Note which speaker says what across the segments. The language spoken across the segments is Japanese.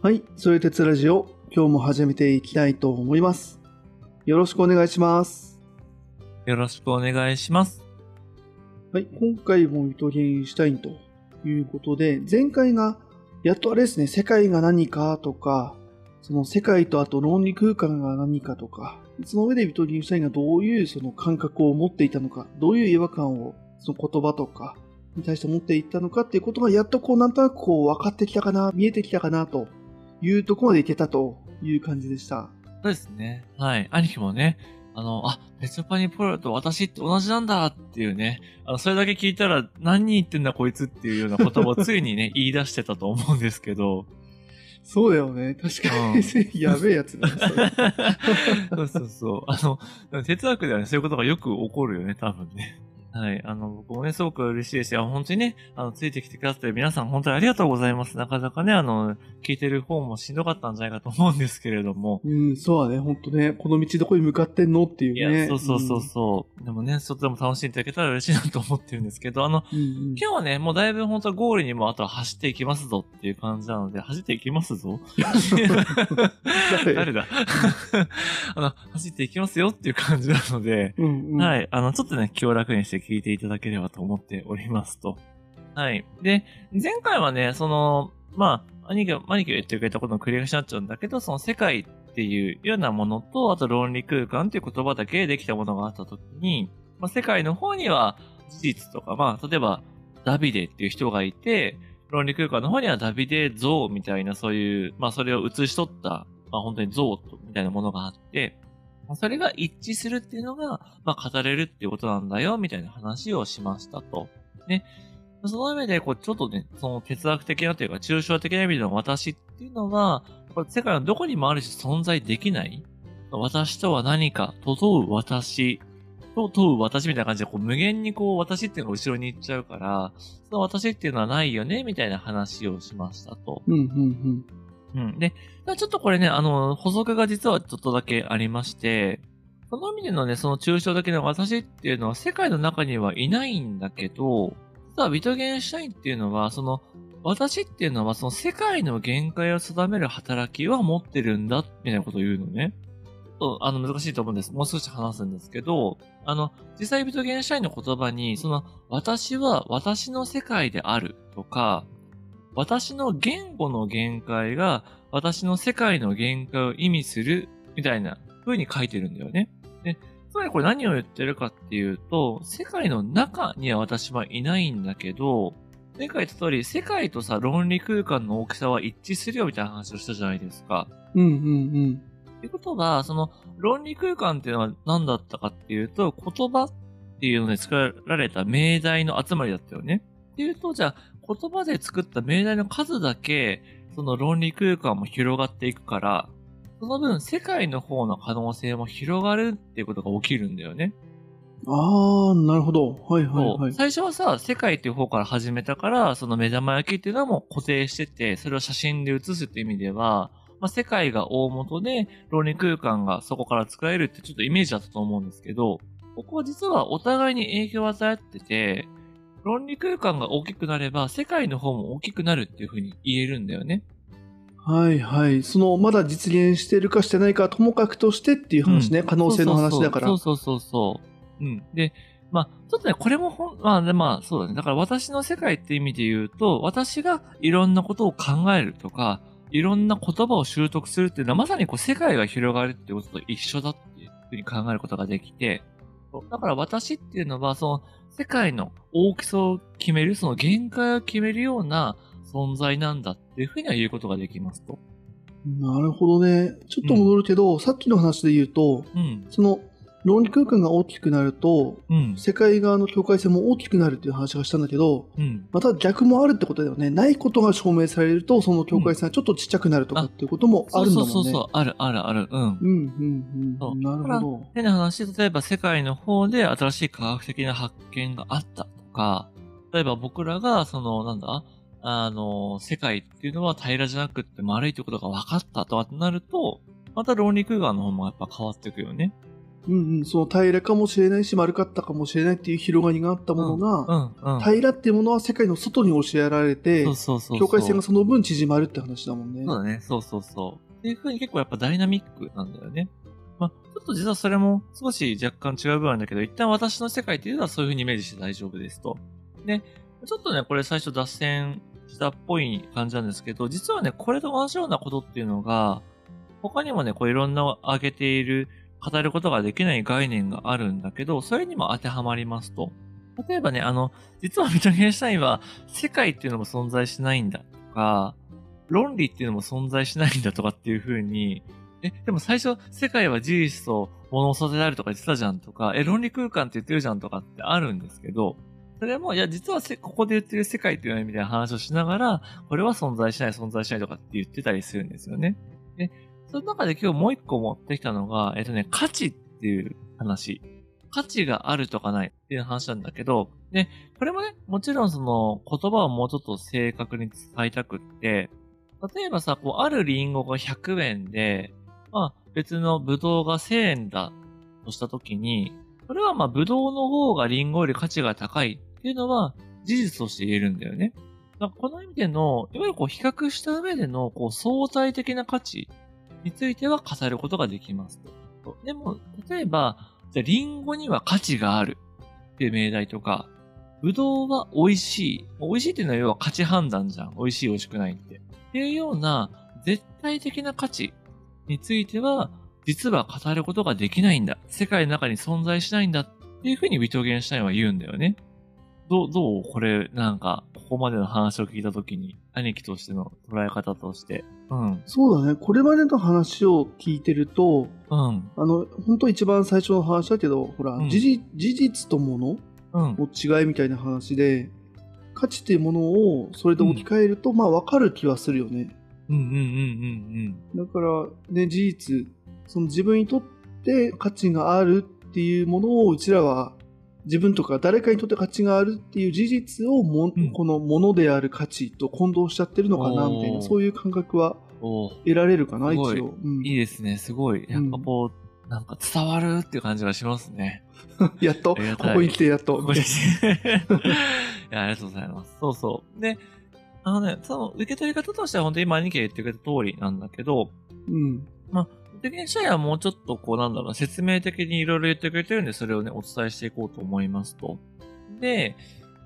Speaker 1: はい、それ鉄ラジオ、今日も始めていきたいと思います。よろしくお願いします。
Speaker 2: よろしくお願いします。
Speaker 1: はい、今回もイトゲンシュタインということで、前回が、やっとあれですね、世界が何かとか、その世界とあと論理空間が何かとか、その上でビトゲンシュタインがどういうその感覚を持っていたのか、どういう違和感をその言葉とかに対して持っていったのかっていうことがやっとこうなんとなくこう分かってきたかな、見えてきたかなというところまでいけたという感じでした。
Speaker 2: そうですね。はい。兄貴もね、あの、あ、ペチョパニポロと私って同じなんだっていうね、あの、それだけ聞いたら何言ってんだこいつっていうような言葉をついにね、言い出してたと思うんですけど、
Speaker 1: そうだよね。確かに、やべえやつだね。それ
Speaker 2: そうそうそう。あの、哲学ではね、そういうことがよく起こるよね、多分ね。はい。あの、僕もね、すごく嬉しいですよ。本当にね、あの、ついてきてくださって皆さん本当にありがとうございます。なかなかね、あの、聞いてる方もしんどかったんじゃないかと思うんですけれども。
Speaker 1: うん、そうだね。ほんとね、この道どこに向かってんのっていう
Speaker 2: い
Speaker 1: ね。
Speaker 2: や、そうそうそうそう。でもね、ちょっとでも楽しんでいただけたら嬉しいなと思ってるんですけど、あの、
Speaker 1: うん。うんうん
Speaker 2: 今日はね、もうだいぶ本当はゴールにもあとは走っていきますぞっていう感じなので、走っていきますぞ 誰だ？あの、走っていきますよっていう感じなので、
Speaker 1: うんうん。
Speaker 2: はい。あの、ちょっとね、気を楽にして聞いていただければと思っておりますと。はい。で、前回はね、その、まあ、兄貴が、兄貴が言ってくれたことの繰り返しになっちゃうんだけど、その世界っていうようなものと、あと論理空間っていう言葉だけでできたものがあったときに、まあ、世界の方には事実とか、まあ、例えば、ダビデっていう人がいて、論理空間の方にはダビデ像みたいなそういう、まあ、それを写し取った、まあ、本当に像みたいなものがあって、それが一致するっていうのが、まあ、語れるっていうことなんだよ、みたいな話をしましたと。ね。その上で、こう、ちょっとね、その哲学的なというか、抽象的な意味での私っていうのは、これ世界のどこにもあるし存在できない私とは何か、と問う私、と問う私みたいな感じで、こう、無限にこう、私っていうのが後ろに行っちゃうから、その私っていうのはないよね、みたいな話をしましたと。
Speaker 1: うんうん
Speaker 2: うん。うんで、ちょっとこれね、あの、補足が実はちょっとだけありまして、その意味でのね、その抽象的な私っていうのは世界の中にはいないんだけど、実はビトゲンシュタインっていうのは、その、私っていうのはその世界の限界を定める働きは持ってるんだ、みたいなことを言うのね。あの、難しいと思うんです。もう少し話すんですけど、あの、実際ビトゲンシュタインの言葉に、その、私は私の世界であるとか、私の言語の限界が私の世界の限界を意味するみたいな風に書いてるんだよね。で、つまりこれ何を言ってるかっていうと、世界の中には私はいないんだけど、前回言った通り、世界とさ、論理空間の大きさは一致するよみたいな話をしたじゃないですか。
Speaker 1: うん。うんうん
Speaker 2: ってことは、その論理空間っていうのは何だったかっていうと、言葉っていうので作られた命題の集まりだったよね。っていうと、じゃあ、言葉で作った命題の数だけ、その論理空間も広がっていくから、その分、世界の方の可能性も広がるっていうことが起きるんだよね。
Speaker 1: うん。ああ、なるほど。はいはいはい。
Speaker 2: 最初はさ、世界っていう方から始めたから、その目玉焼きっていうのはもう固定してて、それを写真で写すっていう意味では、まあ、世界が大元で、論理空間がそこから作られるってちょっとイメージだったと思うんですけど、ここは実はお互いに影響を与えてて、論理空間が大きくなれば、世界の方も大きくなるっていう風に言えるんだよね。
Speaker 1: はいはい。その、まだ実現してるかしてないかはともかくとしてっていう話ね。可能性の話だから。
Speaker 2: そうそうそうそう。うん。で、まあ、ちょっとね、これもほん、まあ、でまあ、そうだね。だから私の世界って意味で言うと、私がいろんなことを考えるとか、いろんな言葉を習得するっていうのは、まさにこう、世界が広がるっていうことと一緒だっていうふうに考えることができて、だから私っていうのは、その、世界の大きさを決める、その限界を決めるような存在なんだっていうふうには言うことができますと。
Speaker 1: なるほどね。ちょっと戻るけど、さっきの話で言うと、
Speaker 2: うん。
Speaker 1: その、論理空間が大きくなると、
Speaker 2: うん。
Speaker 1: 世界側の境界線も大きくなるっていう話がしたんだけど、
Speaker 2: うん。
Speaker 1: また逆もあるってことだよね。ないことが証明されると、その境界線はちょっとちっちゃくなるとかっていうこともあるんだもんね。
Speaker 2: そうそうそうそう、あるあるある。うん。
Speaker 1: うん、うん、
Speaker 2: そう
Speaker 1: うん。なるほど。
Speaker 2: 変な話、例えば世界の方で新しい科学的な発見があったとか、例えば僕らが、その、なんだ、あの、世界っていうのは平らじゃなくって丸いということが分かったとかってなると、また論理空間の方もやっぱ変わっていくよね。
Speaker 1: うんうん、その平らかもしれないし丸かったかもしれないっていう広がりがあったものが、
Speaker 2: うんうん。
Speaker 1: 平らっていうものは世界の外に教えられて、
Speaker 2: そうそうそうそう。
Speaker 1: 境界線がその分縮まるって話だもんね。
Speaker 2: そうだね。そうそうそう。っていう風に結構やっぱダイナミックなんだよね。まあ、ちょっと実はそれも少し若干違う部分なんだけど、一旦私の世界っていうのはそういう風にイメージして大丈夫ですと。で、ちょっとね、これ最初脱線したっぽい感じなんですけど、実はね、これと同じようなことっていうのが、他にもね、こういろんな挙げている、語ることができない概念があるんだけど、それにも当てはまりますと。例えばね、あの、実はビトゲンシュタインは世界っていうのも存在しないんだとか、論理っていうのも存在しないんだとかっていう風に、え、でも最初、世界は事実と物を育てられるとか言ってたじゃんとか、え、論理空間って言ってるじゃんとかってあるんですけど、それも、いや、実はここで言ってる世界っていうのはみたいな話をしながら、これは存在しない、存在しないとかって言ってたりするんですよね。で、その中で今日もう一個持ってきたのが、えっとね、価値っていう話。価値があるとかないっていう話なんだけど、で、これもね、もちろんその言葉をもうちょっと正確に伝えたくって、例えばさ、こう、あるリンゴが100円で、まあ、別のブドウが1000円だとしたときに、それはまあ、ブドウの方がリンゴより価値が高いっていうのは事実として言えるんだよね。だかこの意味での、いわゆるこう、比較した上での、こう、相対的な価値については語ることができますと。でも、例えば、じゃあ、リンゴには価値があるっていう命題とか、ブドウは美味しい。美味しいっていうのは要は価値判断じゃん。美味しい美味しくないって。っていうような絶対的な価値については、実は語ることができないんだ。世界の中に存在しないんだっていうふうにビトゲンシュタインは言うんだよね。どう、どうこれ、なんか、ここまでの話を聞いたときに、兄貴としての捉え方として。うん。
Speaker 1: そうだね。これまでの話を聞いてると、
Speaker 2: うん。
Speaker 1: あの、本当一番最初の話だけど、ほら、
Speaker 2: うん
Speaker 1: 事実事実ともの
Speaker 2: うん。
Speaker 1: の違いみたいな話で、価値っていうものをそれで置き換えると、まあ分かる気はするよね。
Speaker 2: うんうんうんうん
Speaker 1: だから、ね、事実、その自分にとって価値があるっていうものをうちらは自分とか誰かにとって価値があるっていう事実をも、
Speaker 2: うん
Speaker 1: このものである価値と混同しちゃってるのかなみたいな、そういう感覚は得られるかな、一
Speaker 2: すごい
Speaker 1: 応。うん
Speaker 2: いいですね。すごい。やっぱこう、なんか伝わるっていう感じがしますね。
Speaker 1: やっと、ここに来てやっと。
Speaker 2: いや、ありがとうございます。そうそう。で、あのね、その受け取り方としては本当に今兄貴が言ってくれた通りなんだけど、
Speaker 1: うん。
Speaker 2: 的にシャイはもうちょっとこうなんだろうな、説明的にいろいろ言ってくれてるんで、それをね、お伝えしていこうと思いますと。で、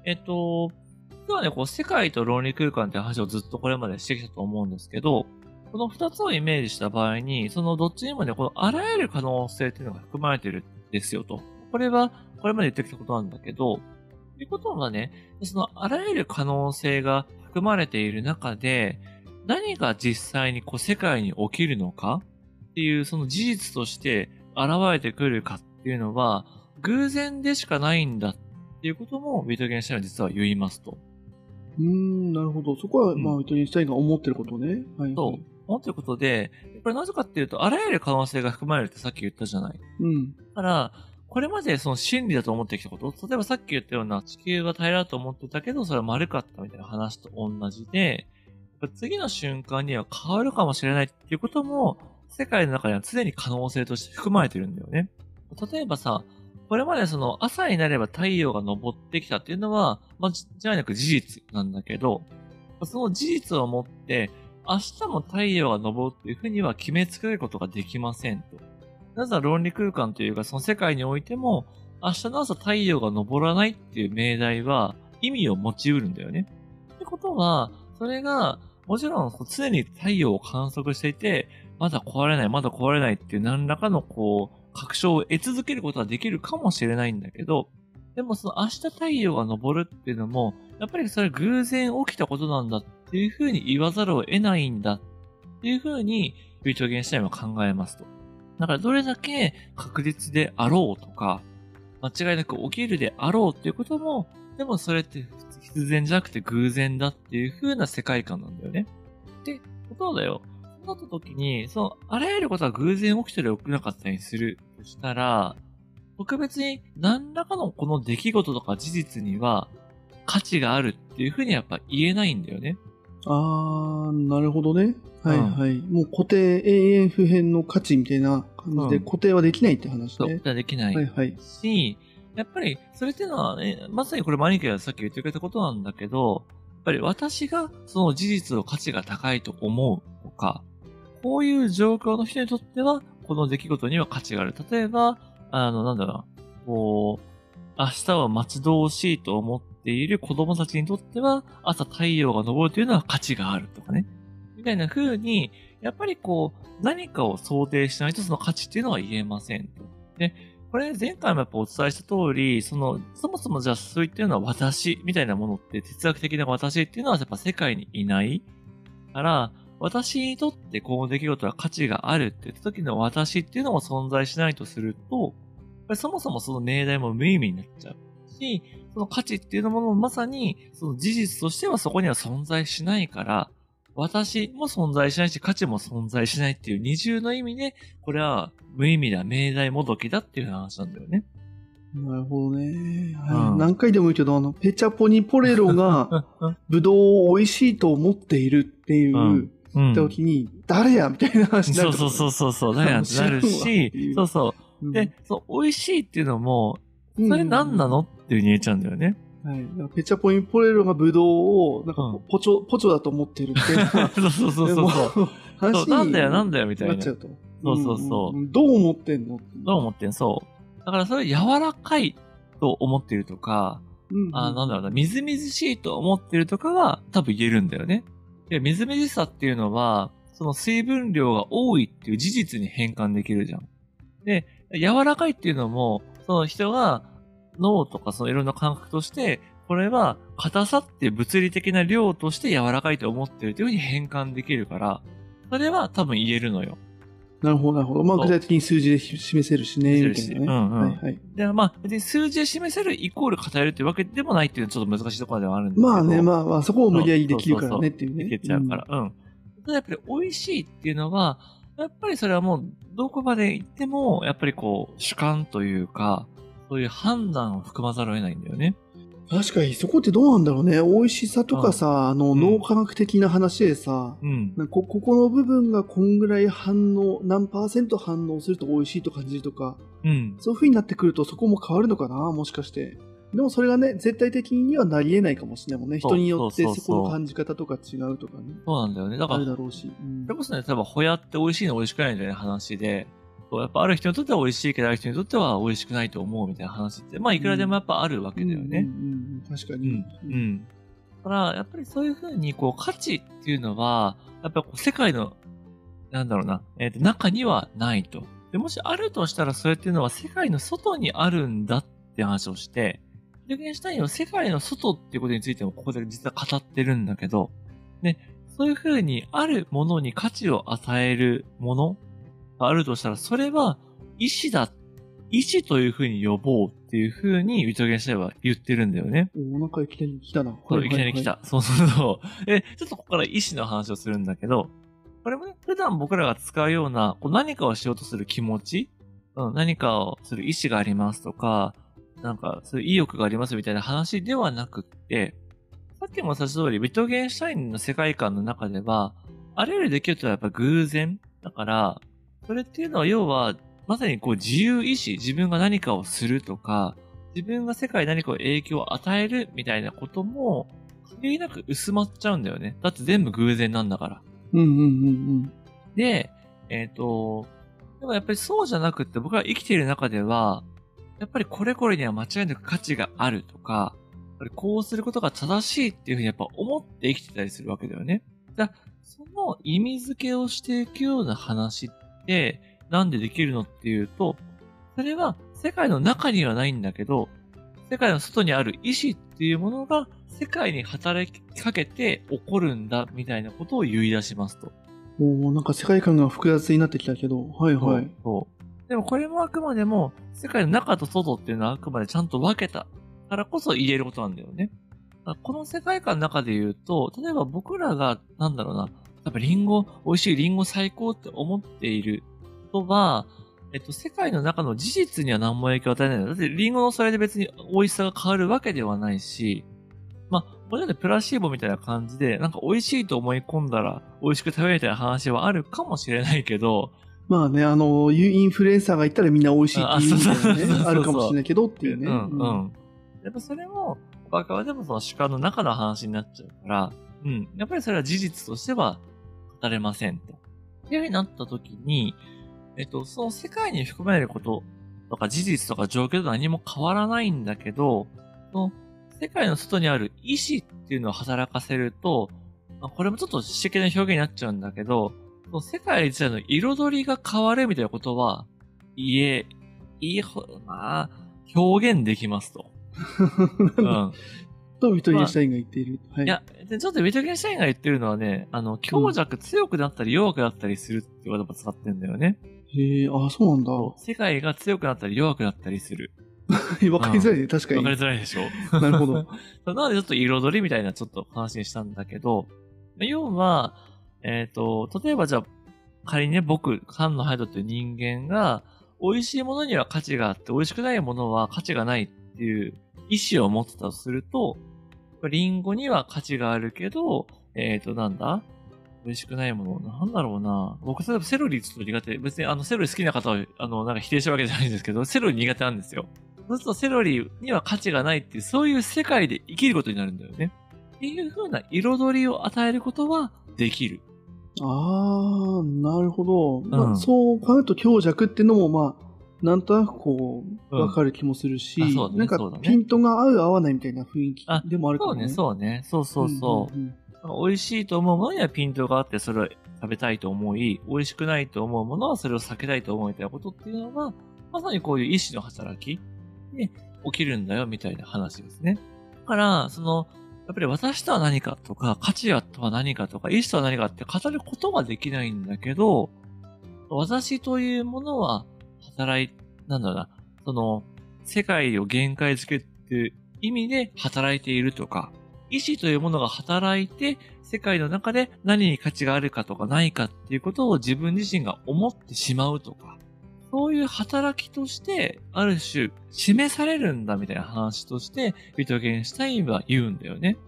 Speaker 2: えっと、今日はね、こう、世界と論理空間って話をずっとこれまでしてきたと思うんですけど、この二つをイメージした場合に、そのどっちにもね、このあらゆる可能性っていうのが含まれてるんですよと。これは、これまで言ってきたことなんだけど、ということはね、そのあらゆる可能性が含まれている中で、何が実際にこう世界に起きるのかっていうその事実として現れてくるかっていうのは、偶然でしかないんだっていうこともビートゲンシュタインは実は言いますと。
Speaker 1: うーん、なるほど。そこは、
Speaker 2: うん
Speaker 1: まあ、イトリンシュタインが思ってることね。はい。
Speaker 2: そう。思ってることで、これなぜかっていうと、あらゆる可能性が含まれるってさっき言ったじゃない。
Speaker 1: うん。
Speaker 2: だから、これまでその真理だと思ってきたこと、例えばさっき言ったような地球は平らだと思ってたけど、それは丸かったみたいな話と同じで、次の瞬間には変わるかもしれないっていうことも、世界の中には常に可能性として含まれてるんだよね。例えばさ、これまでその朝になれば太陽が昇ってきたっていうのは、まあ、じゃなく事実なんだけど、その事実をもって、明日も太陽が昇るっていうふうには決めつけることができませんと。なぜなら論理空間というか、その世界においても、明日の朝太陽が昇らないっていう命題は意味を持ち得るんだよね。ってことは、それが、もちろん常に太陽を観測していて、まだ壊れない、まだ壊れないっていう何らかのこう、確証を得続けることはできるかもしれないんだけど、でもその明日太陽が昇るっていうのも、やっぱりそれ偶然起きたことなんだっていうふうに言わざるを得ないんだっていうふうに、ビートゲンシュタインは考えますと。だからどれだけ確実であろうとか、間違いなく起きるであろうっていうことも、でもそれって必然じゃなくて偶然だっていう風な世界観なんだよね。で、そうだよ。なった時に、その、あらゆることが偶然起きたり起きなかったりするとしたら、特別に何らかのこの出来事とか事実には価値があるっていう風にやっぱ言えないんだよね。
Speaker 1: あー、なるほどね。はいはい。もう固定永遠不変の価値みたいな感じで
Speaker 2: うん
Speaker 1: 固定はできないって話
Speaker 2: そう、
Speaker 1: ね。
Speaker 2: できない。
Speaker 1: はいはい。
Speaker 2: し、やっぱり、それっていうのはね、まさにこれマニケがさっき言ってくれたことなんだけど、やっぱり私がその事実の価値が高いと思うとか、こういう状況の人にとっては、この出来事には価値がある。例えば、あの、なんだろう、こう、明日は待ち遠しいと思っている子供たちにとっては、朝太陽が昇るというのは価値があるとかね。みたいな風に、やっぱりこう、何かを想定しないとその価値っていうのは言えませんと。で、これ前回もやっぱお伝えした通り、その、そもそもじゃあそういったような私みたいなものって哲学的な私っていうのはやっぱ世界にいないから、私にとってこの出来事は価値があるって言った時の私っていうのも存在しないとすると、そもそもその命題も無意味になっちゃうし、その価値っていうものもまさにその事実としてはそこには存在しないから、私も存在しないし価値も存在しないっていう二重の意味で、これは無意味だ、命題もどきだっていう話なんだよね。
Speaker 1: なるほどね。
Speaker 2: うん
Speaker 1: はい、何回でも言うけど、あの、ペチャポニポレロが ブドウを美味しいと思っているっていう、
Speaker 2: うんうん。
Speaker 1: 時に、誰やみたいな話になる
Speaker 2: そうそうそうそうそう、何やってなるし
Speaker 1: う、
Speaker 2: そうそうう。
Speaker 1: ん。
Speaker 2: で、そう、美味しいっていうのも、
Speaker 1: うん
Speaker 2: それ何なの？っていう風に言えちゃうんだよね。
Speaker 1: はい。ペチャポニポレロがブドウを、なんか
Speaker 2: うん
Speaker 1: ポチョ、ポチョだと思ってるってい
Speaker 2: そうそうそうそうそう。なんだよなんだよみたいな
Speaker 1: なっちゃうと。
Speaker 2: そうそうそうん
Speaker 1: んどう思ってんの？
Speaker 2: どう思ってんそう。だからそれ柔らかいと思ってるとか、
Speaker 1: うんうん
Speaker 2: あなんだろうな、みずみずしいと思ってるとかは多分言えるんだよね。で、みずみずしさっていうのは、その水分量が多いっていう事実に変換できるじゃん。で、柔らかいっていうのも、その人が脳とかそのいろんな感覚として、これは硬さっていう物理的な量として柔らかいと思ってるというふうに変換できるから、それは多分言えるのよ。
Speaker 1: なるほど、なるほど。まあ、具体的に数字で示せるしね、みたいなね。
Speaker 2: うんうん
Speaker 1: はいはい。
Speaker 2: で、まあ、別に数字で示せるイコール偏るっていうわけでもないっていうのはちょっと難しいところではあるんだけど。
Speaker 1: まあね、まあまあ、そこを無理やりできるからねっていうね。
Speaker 2: いけちゃうから。うん。ただやっぱり美味しいっていうのは、やっぱりそれはもう、どこまで行っても、やっぱりこう、主観というか、そういう判断を含まざるを得ないんだよね。
Speaker 1: 確かに、そこってどうなんだろうね。美味しさとかさ、あの、
Speaker 2: うん
Speaker 1: 脳科学的な話でさ、
Speaker 2: うん。
Speaker 1: こここの部分がこんぐらい反応、何パーセント反応すると美味しいと感じるとか、
Speaker 2: うん。
Speaker 1: そういう風になってくるとそこも変わるのかな、もしかして。でもそれがね、絶対的にはなり得ないかもしれないもんね。人によって
Speaker 2: そ
Speaker 1: この感じ方とか違うとかね。
Speaker 2: そうなんだよね。だか
Speaker 1: あ
Speaker 2: ら、
Speaker 1: るだろうし。うん
Speaker 2: それこそね、例えば、ホヤって美味しいの美味しくないみたいな話で、そうやっぱある人にとっては美味しいけど、ある人にとっては美味しくないと思うみたいな話って、まあ、いくらでもやっぱあるわけだよね。
Speaker 1: うんうんうん確かに。
Speaker 2: うん。うん。だから、やっぱりそういうふうに、こう、価値っていうのは、やっぱこう世界の、なんだろうな、えっ、と、中にはないと。で、もしあるとしたら、それっていうのは世界の外にあるんだって話をして、ルゲンシュタインは世界の外っていうことについてもここで実は語ってるんだけど、ね、そういうふうにあるものに価値を与えるものがあるとしたら、それは意志だ。意志というふうに呼ぼうっていうふうに、ウィトゲンシュタインは言ってるんだよね。
Speaker 1: おなんかいきなり来たな。
Speaker 2: そう、
Speaker 1: はい
Speaker 2: きなり来た。そうそうそう。え、ちょっとここから意志の話をするんだけど、これもね、普段僕らが使うような、こう何かをしようとする気持ち、うん、何かをする意志がありますとか、なんか、そういう意欲がありますみたいな話ではなくって、さっきも言った通り、ウィトゲンシュタインの世界観の中では、あらゆる出来事はやっぱ偶然だから、それっていうのは要は、まさにこう自由意志、自分が何かをするとか、自分が世界に何かを影響を与えるみたいなことも、限りなく薄まっちゃうんだよね。だって全部偶然なんだから。
Speaker 1: うんうんうん
Speaker 2: で、えっ、と、でもやっぱりそうじゃなくって僕が生きている中では、やっぱりこれこれには間違いなく価値があるとか、やっぱりこうすることが正しいっていうふうにやっぱ思って生きてたりするわけだよね。だその意味付けをしていくような話って、なんでできるのっていうと、それは世界の中にはないんだけど、世界の外にある意志っていうものが世界に働きかけて起こるんだみたいなことを言い出しますと。
Speaker 1: うん。おーなんか世界観が複雑になってきたけど、はいはい。
Speaker 2: そう。でもこれもあくまでも、世界の中と外っていうのはあくまでちゃんと分けたからこそ言えることなんだよね。この世界観の中で言うと、例えば僕らが、なんだろうな、やっぱリンゴ、美味しいリンゴ最高って思っている人は、えっと、世界の中の事実には何も影響を与えない。だってリンゴのそれで別に美味しさが変わるわけではないし、まあ、もちろんねプラシーボみたいな感じで、なんか美味しいと思い込んだら美味しく食べるみたいな話はあるかもしれないけど、
Speaker 1: まあね、あの、インフルエンサーが言ったらみんな美味しいっていうね、あるかもしれないけどっていうね。
Speaker 2: うん、うん。やっぱそれも、バカはでもその主観の中の話になっちゃうから、うん。やっぱりそれは事実としては語れませんと。っていうふうになった時に、えっと、その世界に含まれることとか事実とか状況と何も変わらないんだけど、その世界の外にある意志っていうのを働かせると、まあこれもちょっと詩的な表現になっちゃうんだけど、その世界自体の彩りが変わるみたいなことは、言え、言えほ、まあ、表現できますと。うん。
Speaker 1: と、ビトゲンシュタインが言っている。はい
Speaker 2: いや、でちょっとウィトゲンシュタインが言ってるのはね、あの、強弱強くなったり弱くなったりするって言葉を使ってんだよね。
Speaker 1: へえ、あ、そうなんだ。
Speaker 2: 世界が強くなったり弱くなったりする。
Speaker 1: わかりづらいね、確かに。
Speaker 2: わかりづらいでしょ
Speaker 1: なるほど。
Speaker 2: なのでちょっと彩りみたいなちょっと話にしたんだけど、要は、えっ、と、例えばじゃあ、仮にね、僕、サンのハイドっていう人間が、美味しいものには価値があって、美味しくないものは価値がないっていう意思を持ってたとすると、リンゴには価値があるけど、えっ、と、なんだ？美味しくないもの、なんだろうな。僕、例えばセロリちょっと苦手。別にあの、セロリ好きな方は、あの、なんか否定したわけじゃないんですけど、セロリ苦手なんですよ。そうするとセロリには価値がないっていう、そういう世界で生きることになるんだよね。っていう風な彩りを与えることはできる。
Speaker 1: ああ、なるほど。まあ、
Speaker 2: うん
Speaker 1: そう考えると強弱っていうのも、まあ、なんとなくこう、
Speaker 2: うん
Speaker 1: わかる気もするし、
Speaker 2: うだね
Speaker 1: なんかピントが合う合わないみたいな雰囲気
Speaker 2: あ
Speaker 1: でもあるかも
Speaker 2: そうね、そうね。そうそうそう。
Speaker 1: んんん
Speaker 2: 美味しいと思うものにはピントがあって、それを食べたいと思い、美味しくないと思うものはそれを避けたいと思うみたいなことっていうのは、まさにこういう意志の働きで起きるんだよみたいな話ですね。だから、その、やっぱり私とは何かとか、価値とは何かとか、意志とは何かって語ることはできないんだけど、私というものは働い、なんだろうな、その、世界を限界づけっていう意味で働いているとか、意志というものが働いて、世界の中で何に価値があるかとかないかっていうことを自分自身が思ってしまうとか、そういう働きとして、ある種、示されるんだみたいな話として、ビトゲンシュタインは言うんだよね。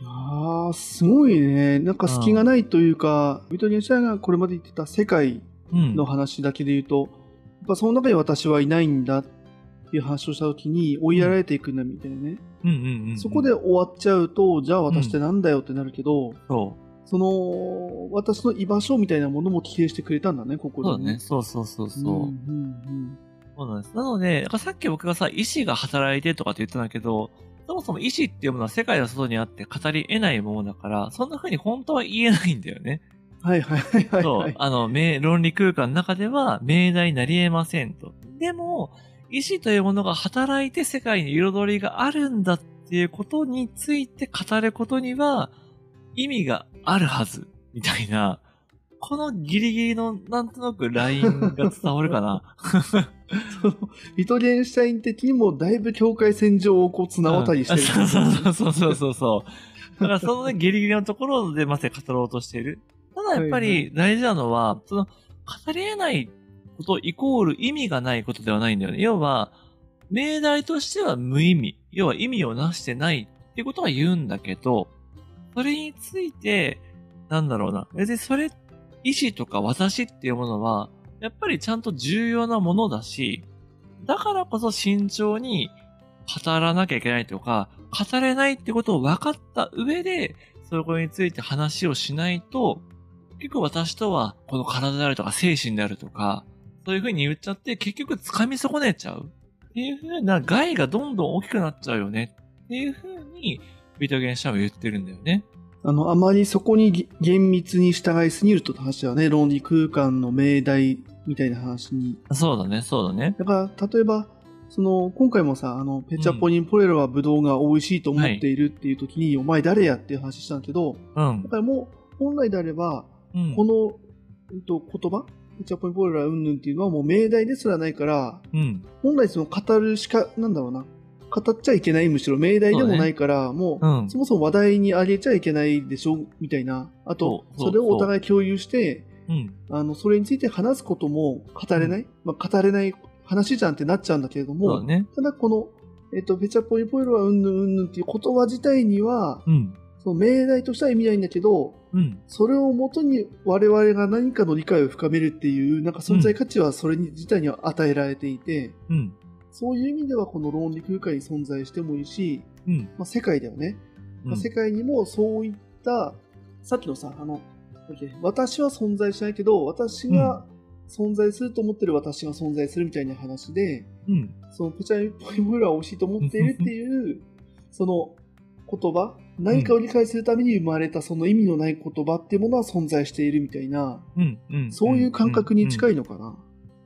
Speaker 1: いやーすごいね。なんか隙がないというか、ビトゲンシュタインがこれまで言ってた世界
Speaker 2: うん。
Speaker 1: の話だけで言うと、やっぱその中に私はいないんだっていう話をしたときに追いやられていくんだみたいなね。
Speaker 2: うんうんうんうん。
Speaker 1: そこで終わっちゃうと、じゃあ私ってなんだよってなるけど、
Speaker 2: そう。
Speaker 1: その、私の居場所みたいなものも規定してくれたんだね、ここで、
Speaker 2: そうだね。そうそうそうそう。
Speaker 1: うんうん
Speaker 2: そうなんです。なので、さっき僕がさ、意志が働いてとかって言ったんだけど、そもそも意志っていうものは世界の外にあって語り得ないものだから、そんな風に本当は言えないんだよね。
Speaker 1: うんはいはいはいはい、
Speaker 2: そう
Speaker 1: はい。。
Speaker 2: あの、命論理空間の中では命題になり得ませんと。でも、意志というものが働いて世界に彩りがあるんだっていうことについて語ることには意味があるはず、みたいな、このギリギリのなんとなくラインが伝わるかな。
Speaker 1: そのビトゲンシュタイン的にもだいぶ境界線上をこう綱渡りしてる。
Speaker 2: うんそうそうそうそうそう。だからそのね、ギリギリのところでまさに語ろうとしている。ただやっぱり大事なのは、その、語り得ないことイコール意味がないことではないんだよね。要は、命題としては無意味。要は意味をなしてないってことは言うんだけど、それについて、なんだろうな。別にそれ、意志とか私っていうものは、やっぱりちゃんと重要なものだし、だからこそ慎重に語らなきゃいけないとか、語れないってことを分かった上で、そこについて話をしないと、結局私とはこの体であるとか精神であるとか、そういう風に言っちゃって結局掴み損ねちゃう。っていう風な害がどんどん大きくなっちゃうよね。っていう風に、ビートゲンシャーは言ってるんだよね。
Speaker 1: あの、あまりそこにぎ厳密に従いすぎると話はね、論理空間の命題みたいな話に。
Speaker 2: そうだね、そうだね。
Speaker 1: だから、例えば、その、今回もさ、あの、ペチャポニンポレロはブドウが美味しいと思っているっていう時に、お前誰やっていう話したんだけど、
Speaker 2: うん
Speaker 1: だ。からもう、本来であれば、
Speaker 2: うん。
Speaker 1: この、えっと、言葉？ペチャポニンポレロはうんぬんっていうのはもう命題ですらないから、
Speaker 2: うん。
Speaker 1: 本来その語るしか、なんだろうな、語っちゃいけないむしろ命題でもないから、もう、
Speaker 2: うん。
Speaker 1: そもそも話題にあげちゃいけないでしょみたいな。あと、
Speaker 2: そ
Speaker 1: れをお互い共有して、
Speaker 2: うん。
Speaker 1: あの、それについて話すことも語れない、まあ、語れない話じゃんってなっちゃうんだけれども、
Speaker 2: ね。
Speaker 1: ただこの、えっと、ペチャポイポイルはうんぬんうんぬんっていう言葉自体には、
Speaker 2: うん。
Speaker 1: その命題としては意味ないんだけど、
Speaker 2: うん。
Speaker 1: それをもとに我々が何かの理解を深めるっていう、なんか存在価値はそれに自体には与えられていて、
Speaker 2: うん。
Speaker 1: そういう意味ではこの論理空間に存在してもいいし、
Speaker 2: うん。
Speaker 1: まあ、世界ではね、まあ世界にもそういった、さっきのさ、あの、私は存在しないけど、私が存在すると思ってる私が存在するみたいな話で、
Speaker 2: うん。
Speaker 1: そのペチャポイムーラーを美味しいと思っているっていう、その言葉、何かを理解するために生まれたその意味のない言葉っていうものは存在しているみたいな、
Speaker 2: うん。うん。
Speaker 1: そういう感覚に近
Speaker 2: い。
Speaker 1: いのかな。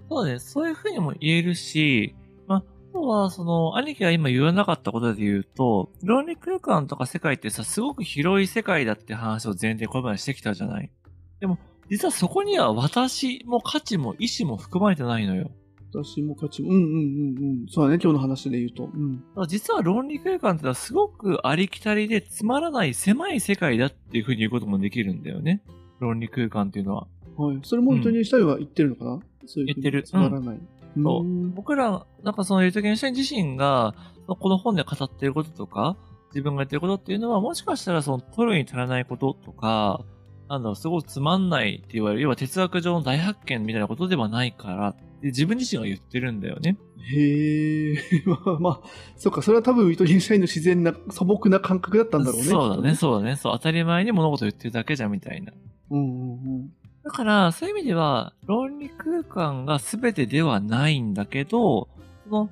Speaker 2: そうね。そういうふうにも言えるし、まあ、あとは、その、兄貴が今言わなかったことで言うと、論理空間とか世界ってさ、すごく広い世界だって話を前提これまでしてきたじゃない。でも、実はそこには私も価値も意志も含まれてないのよ。
Speaker 1: 私も価値も、うんうんうんうん。そうだね、今日の話で言うと。うん。
Speaker 2: 実は論理空間ってのはすごくありきたりでつまらない狭い世界だっていうふうに言うこともできるんだよね。論理空間っていうのは。
Speaker 1: はい。それも糸にしたいは言ってるのかな、そういうふうに
Speaker 2: 言ってる
Speaker 1: つまらない。
Speaker 2: そう
Speaker 1: うん
Speaker 2: 僕ら、なんかそのユートゲンシャイン自身が、この本で語っていることとか、自分がやってることっていうのは、もしかしたらその取るに足らないこととか、なんだろう、すごくつまんないって言われる、要は哲学上の大発見みたいなことではないから、で自分自身が言ってるんだよね。
Speaker 1: へえ、ま あまあ、そっか、それは多分糸にしたいの自然な素朴な感覚だったんだろうね。
Speaker 2: そうだね、そうだね。そう、当たり前に物事を言ってるだけじゃんみたいな。
Speaker 1: うんうんうん。
Speaker 2: だから、そういう意味では、論理空間が全てではないんだけど、その、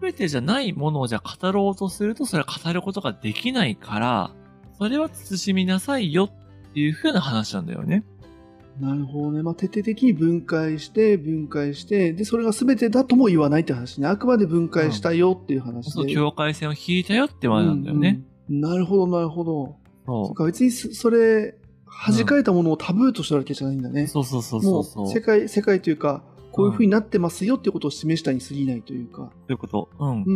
Speaker 2: 全てじゃないものをじゃあ語ろうとすると、それは語ることができないから、それは慎みなさいよっていう風な話なんだよね。
Speaker 1: なるほどね。まあ、徹底的に分解して、分解して、で、それが全てだとも言わないって話ね。あくまで分解したよっていう話で。
Speaker 2: そう、境界線を引いたよって話なんだよね。
Speaker 1: うんうんなるほど、なるほど。
Speaker 2: そ
Speaker 1: そっか、別にそそれ、弾かれたものをタブーとしてるわけじゃないんだね。
Speaker 2: う。そうそうそうそうそう。
Speaker 1: もう、世界、世界というか、こういう風になってますよっていうことを示したに過ぎないというか。
Speaker 2: ということ。うん。
Speaker 1: うん、うん、う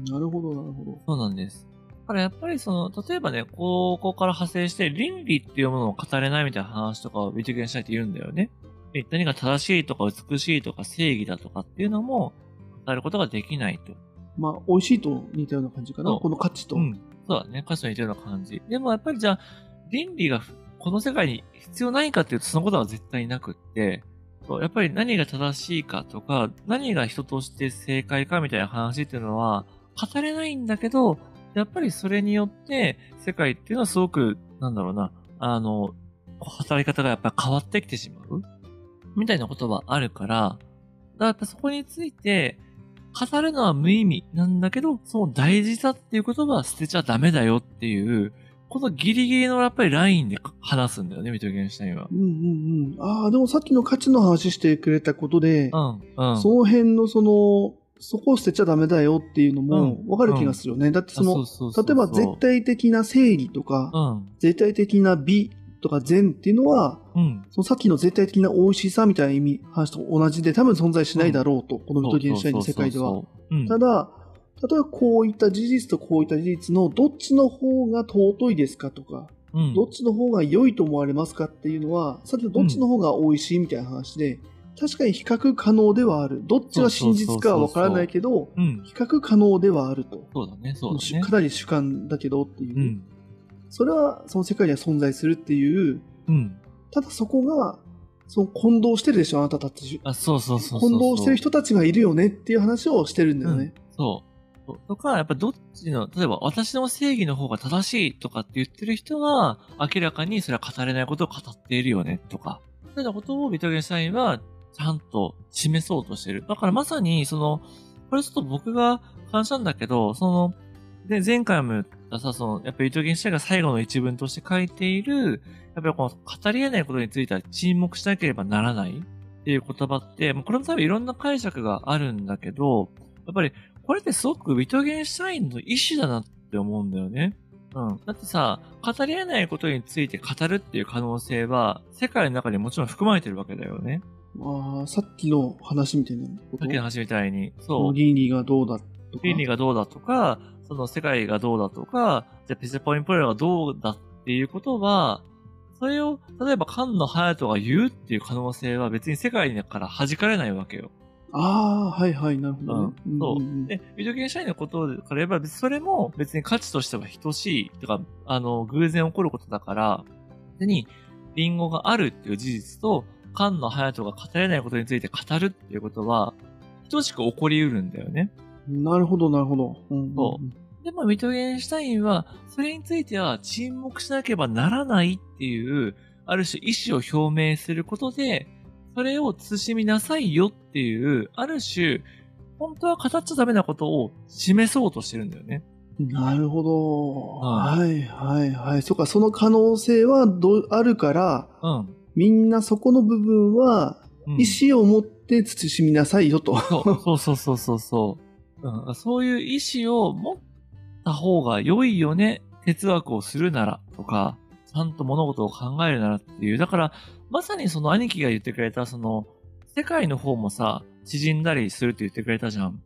Speaker 1: ん。なるほど、なるほど。
Speaker 2: そうなんです。だからやっぱりその、例えばね、ここから派生して倫理っていうものを語れないみたいな話とかをビトゲンしたいって言うんだよね。で何が正しいとか美しいとか正義だとかっていうのも語ることができないと。
Speaker 1: まあ、美味しいと似たような感じかな。この価値と。
Speaker 2: うん。そうだね。歌詞の似たような感じ。でもやっぱりじゃあ、倫理がこの世界に必要ないかっていうとそのことは絶対なくって、やっぱり何が正しいかとか、何が人として正解かみたいな話っていうのは語れないんだけど、やっぱりそれによって世界っていうのはすごく、なんだろうな、あの、働き方がやっぱり変わってきてしまうみたいなことはあるから、だからやっぱそこについて、語るのは無意味なんだけど、その大事さっていう言葉は捨てちゃダメだよっていう、このギリギリのやっぱりラインで話すんだよね、ミトゲンシュタインは。
Speaker 1: うんうんうん。ああ、でもさっきの価値の話してくれたことで、
Speaker 2: うん、うん。
Speaker 1: その辺のその、そこを捨てちゃダメだよっていうのも
Speaker 2: うん。
Speaker 1: わかる気がするよね。だってそ
Speaker 2: あ
Speaker 1: の、例えば絶対的な正義とか、
Speaker 2: うん、
Speaker 1: 絶対的な美とか善っていうのは、
Speaker 2: うん。
Speaker 1: そのさっきの絶対的な美味しさみたいな意味、話と同じで多分存在しないだろうと、このミトゲンシュタインの世界では。ただ、例えばこういった事実とこういった事実のどっちの方が尊いですかとか、
Speaker 2: うん。
Speaker 1: どっちの方が良いと思われますかっていうのは、さっきのどっちの方が美味しいみたいな話で、確かに比較可能ではある。どっちが真実かはわからないけど、
Speaker 2: うん。
Speaker 1: 比較可能ではあると。
Speaker 2: そうだね、そうだね。
Speaker 1: かなり主観だけどっていう。
Speaker 2: うん。
Speaker 1: それはその世界には存在するっていう、
Speaker 2: うん。
Speaker 1: ただそこが、その混同してるでしょ、あなたたち。
Speaker 2: あ、そうそうそうそう。
Speaker 1: 混同してる人たちがいるよねっていう話をしてるんだよね。
Speaker 2: そう。とか、やっぱどっちの、例えば私の正義の方が正しいとかって言ってる人は、明らかにそれは語れないことを語っているよね、とか。そういうようなことをビトゲンシュタインは、ちゃんと示そうとしてる。だからまさに、その、これちょっと僕が感謝なんだけど、その、で、前回も言ったさ、その、やっぱりビトゲンシュタインが最後の一文として書いている、やっぱりこの語り得ないことについては沈黙しなければならないっていう言葉って、もうこれも多分いろんな解釈があるんだけど、やっぱりこれってすごくビトゲンシュタインの意思だなって思うんだよね。うん。だってさ、語り得ないことについて語るっていう可能性は、世界の中にもちろん含まれてるわけだよね。
Speaker 1: ああ、さっきの話みたいなこと？
Speaker 2: さっきの話みたいに。そう。
Speaker 1: 倫理がどうだとか？
Speaker 2: 倫理がどうだとか、その世界がどうだとか、じゃあピセポインポイラがどうだっていうことは、それを、例えば菅野隼人が言うっていう可能性は別に世界から弾かれないわけよ。
Speaker 1: ああ、はいはい、なるほどね。
Speaker 2: うんそうで、ビデオゲーム社員のことから言えば、それも別に価値としては等しい、とか、あの、偶然起こることだから、別に、リンゴがあるっていう事実と、菅野隼人が語れないことについて語るっていうことは、等しく起こり得るんだよね。
Speaker 1: なるほど、なるほど。うん
Speaker 2: そでも、ミトゲンシュタインは、それについては沈黙しなければならないっていう、ある種意思を表明することで、それを慎みなさいよっていう、ある種、本当は語っちゃダメなことを示そうとしてるんだよね。
Speaker 1: なるほど。
Speaker 2: は
Speaker 1: はいはいはい。そっか、その可能性はどうあるから、
Speaker 2: うん。
Speaker 1: みんなそこの部分は、
Speaker 2: うん
Speaker 1: 意思を持って慎みなさいよと。
Speaker 2: そうそうそうそうそう。うん、そういう意思を持った方が良いよね。哲学をするならとか、ちゃんと物事を考えるならっていう。だから、まさにその兄貴が言ってくれた、その、世界の方もさ、縮んだりするって言ってくれたじゃん。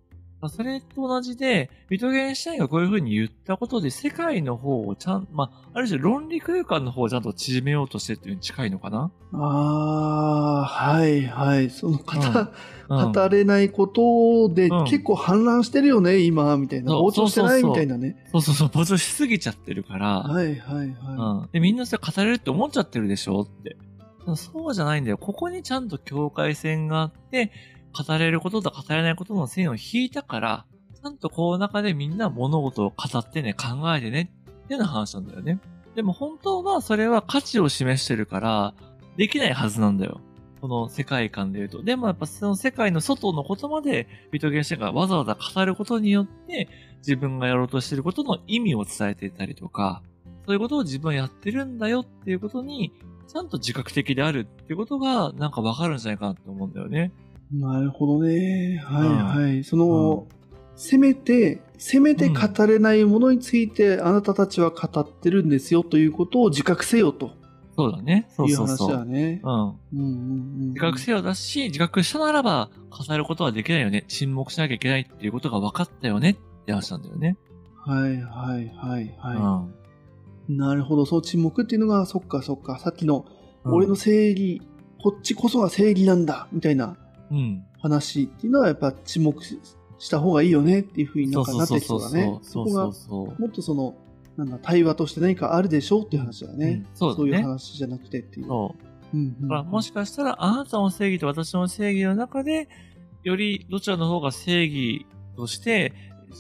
Speaker 2: それと同じで、ビトゲンシュタインがこういう風に言ったことで、世界の方をちゃん、まあ、ある種論理空間の方をちゃんと縮めようとしてっていうに近いのかな？
Speaker 1: ああ、はいはい。その語、
Speaker 2: うん
Speaker 1: 語れないことで
Speaker 2: うん
Speaker 1: 結構反乱してるよね、今、みたいな。膨張してないみたいなね。
Speaker 2: そうそうそう、膨張しすぎちゃってるから、
Speaker 1: はいはいは
Speaker 2: うん。で、みんなそれ語れるって思っちゃってるでしょ？って。そうじゃないんだよ。ここにちゃんと境界線があって、語れることと語れないことの線を引いたから、ちゃんとこの中でみんな物事を語ってね、考えてね、っていうような話なんだよね。でも本当はそれは価値を示してるから、できないはずなんだよ。この世界観で言うと。でもやっぱその世界の外のことまで、ビトゲンシェンがわざわざ語ることによって、自分がやろうとしてることの意味を伝えていたりとか、そういうことを自分はやってるんだよっていうことに、ちゃんと自覚的であるっていうことが、なんかわかるんじゃないかなって思うんだよね。
Speaker 1: い。なるほどね。はい
Speaker 2: うん
Speaker 1: はい。その、せめて、せめて語れないものについてあなたたちは語ってるんですよということを自覚せよと
Speaker 2: そうだね。そう
Speaker 1: いう話
Speaker 2: そうそう。
Speaker 1: だね。
Speaker 2: うん。
Speaker 1: うんうんうん。
Speaker 2: 自覚せよだし、自覚したならば、語ることはできないよね。沈黙しなきゃいけないっていうことが分かったよねって話なんだよね。
Speaker 1: はいはいはいは
Speaker 2: うん。
Speaker 1: い。なるほど。その沈黙っていうのが、そっかそっか。さっきの、
Speaker 2: うん
Speaker 1: 俺の正義、こっちこそが正義なんだみたいな
Speaker 2: うん。
Speaker 1: 話っていうのは、やっぱ沈黙した方がいいよねっていうふうになんかなってきそうだね。
Speaker 2: そうそう
Speaker 1: こが
Speaker 2: そう。
Speaker 1: もっとその、なんだ、対話として何かあるでしょうっていう話だね。
Speaker 2: うんそうだね
Speaker 1: いう話じゃなくてっていう。
Speaker 2: そう。
Speaker 1: うんうん
Speaker 2: だからもしかしたら、あなたの正義と私の正義の中で、よりどちらの方が正義として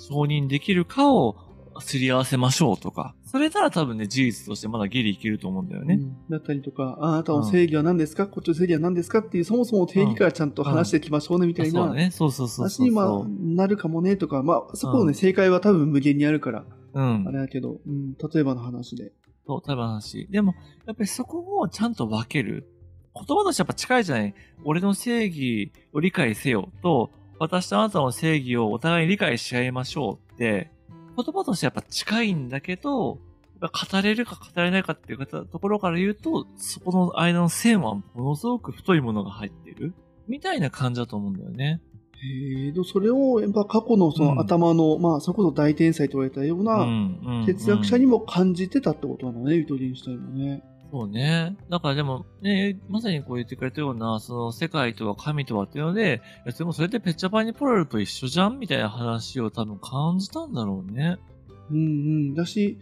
Speaker 2: 承認できるかをすり合わせましょうとか。それなら多分ね、事実としてまだギリいけると思うんだよね。
Speaker 1: うんだったりとか、あなたの正義は何ですか、こっちの正義は何ですか？っていう、そもそも定義からちゃんと話していきましょうねみたいな
Speaker 2: あそうだね。そうそうそうそう
Speaker 1: 話にまあなるかもねとか、まあ、そこのね、
Speaker 2: うん
Speaker 1: 正解は多分無限にあるから、
Speaker 2: うん
Speaker 1: あ。れだけど、うん、例えばの話で。
Speaker 2: そう、多分話。でも、やっぱりそこをちゃんと分ける。言葉としてやっぱ近いじゃない？俺の正義を理解せよと、私とあなたの正義をお互いに理解し合いましょうって、言葉としてやっぱ近いんだけど、語れるか語れないかっていうところから言うと、そこの間の線はものすごく太いものが入ってる。みたいな感じだと思うんだよね。
Speaker 1: えーと、それを、やっぱ過去のそ
Speaker 2: うん
Speaker 1: の頭の、まあ、それこそ大天才と言われたよう
Speaker 2: う
Speaker 1: な、
Speaker 2: んうん
Speaker 1: 哲学者にも感じてたってことなのね、ウィトゲンシュタインもね。
Speaker 2: そうね。だからでも、ね、まさにこう言ってくれたような、その世界とは神とはっていうので、いやでもそれってペッチャパーニポラルと一緒じゃんみたいな話を多分感じたんだろうね。
Speaker 1: うんうん。だし、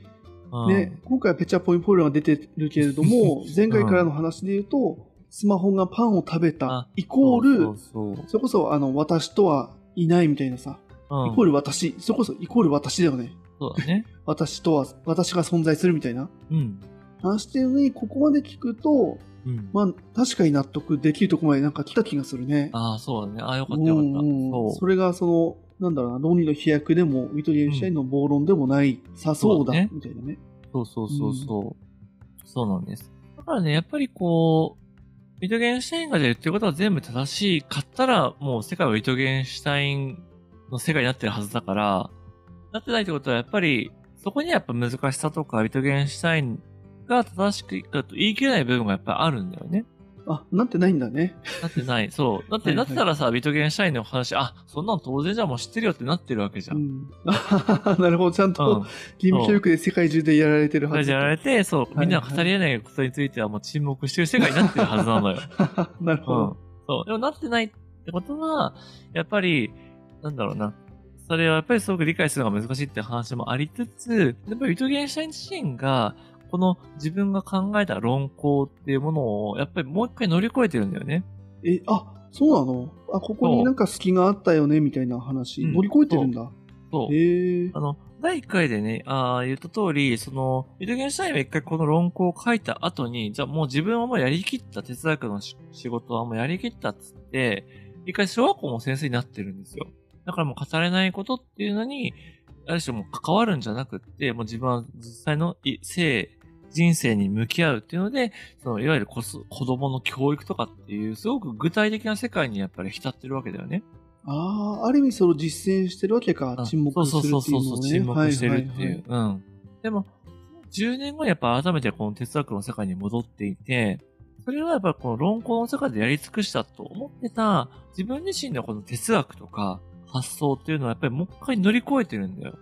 Speaker 2: うん、
Speaker 1: ね、今回はペチャポイポールが出てるけれども、前回からの話で言うと、スマホがパンを食べた
Speaker 2: あ、
Speaker 1: イコール、
Speaker 2: そ
Speaker 1: れこそ、あの、私とはいないみたいなさ。
Speaker 2: うん
Speaker 1: イコール私、それこそイコール私だよね。
Speaker 2: そうだね。
Speaker 1: 私とは、私が存在するみたいな
Speaker 2: うん。
Speaker 1: 話してるのに、ここまで聞くと、
Speaker 2: うん。
Speaker 1: まあ、確かに納得できるところまでなんか来た気がするね。
Speaker 2: ああ、そうだね。ああ、よかったよかった。
Speaker 1: うんうん
Speaker 2: そ
Speaker 1: それがその、なんだろうな、論理の飛躍でも、ウィトリエンシュタインの暴論でもない、さそうだ、
Speaker 2: そうだね
Speaker 1: みたいなね。
Speaker 2: う。そうそうそうそう。そうなんです。だからね、やっぱりこう、ウィトゲンシュタインが言ってることは全部正しいかったら、もう世界はウィトゲンシュタインの世界になってるはずだから、なってないってことはやっぱり、そこにはやっぱ難しさとか、ウィトゲンシュタインが正しくだと言い切れない部分がやっぱりあるんだよね。
Speaker 1: あ、なってないんだね。
Speaker 2: なってない。そう。だって、
Speaker 1: はいは
Speaker 2: ないってたらさ、ビトゲンシュタインの話、あ、そんなの当然じゃんもう知ってるよってなってるわけじゃ。
Speaker 1: うんん。あ なるほど、ちゃん
Speaker 2: うん。
Speaker 1: と、義務教育で世界中でやられてるはず。
Speaker 2: やられて、そう、みんなが語り得ないことについてはもう沈黙してる世界になってるはずなのよ。
Speaker 1: なるほど。
Speaker 2: うん。そう。でもなってないってことは、やっぱり、なんだろうな。それはやっぱりすごく理解するのが難しいって話もありつつ、やっぱりウィトゲンシュタイン自身が、この自分が考えた論考っていうものを、やっぱりもう一回乗り越えてるんだよね。
Speaker 1: え、あ、そうなの？あ、ここになんか隙があったよね、みたいな話、
Speaker 2: うん
Speaker 1: 乗り越えてるんだ。
Speaker 2: そう。
Speaker 1: へえ
Speaker 2: あの、第1回でね、あー言った通り、その、ウィトゲンシュタインは一回この論考を書いた後に、じゃあもう自分はもうやりきった、哲学のし仕事はもうやりきったっつって、一回小学校も先生になってるんですよ。だからもう語れないことっていうのに、ある種もう関わるんじゃなくって、もう自分は実際のい生、人生に向き合うっていうので、その、いわゆる子供の教育とかっていう、すごく具体的な世界にやっぱり浸ってるわけだよね。
Speaker 1: ああ、ある意味それを実践してるわけか。
Speaker 2: うん
Speaker 1: 沈黙するっていうのを、ね。
Speaker 2: そうそうそうそう、沈黙してるっていう。
Speaker 1: はいはいはい
Speaker 2: うん。でも、10年後にやっぱ改めてこの哲学の世界に戻っていて、それはやっぱりこの論考の世界でやり尽くしたと思ってた自分自身のこの哲学とか発想っていうのはやっぱりもう一回乗り越えてるんだよ。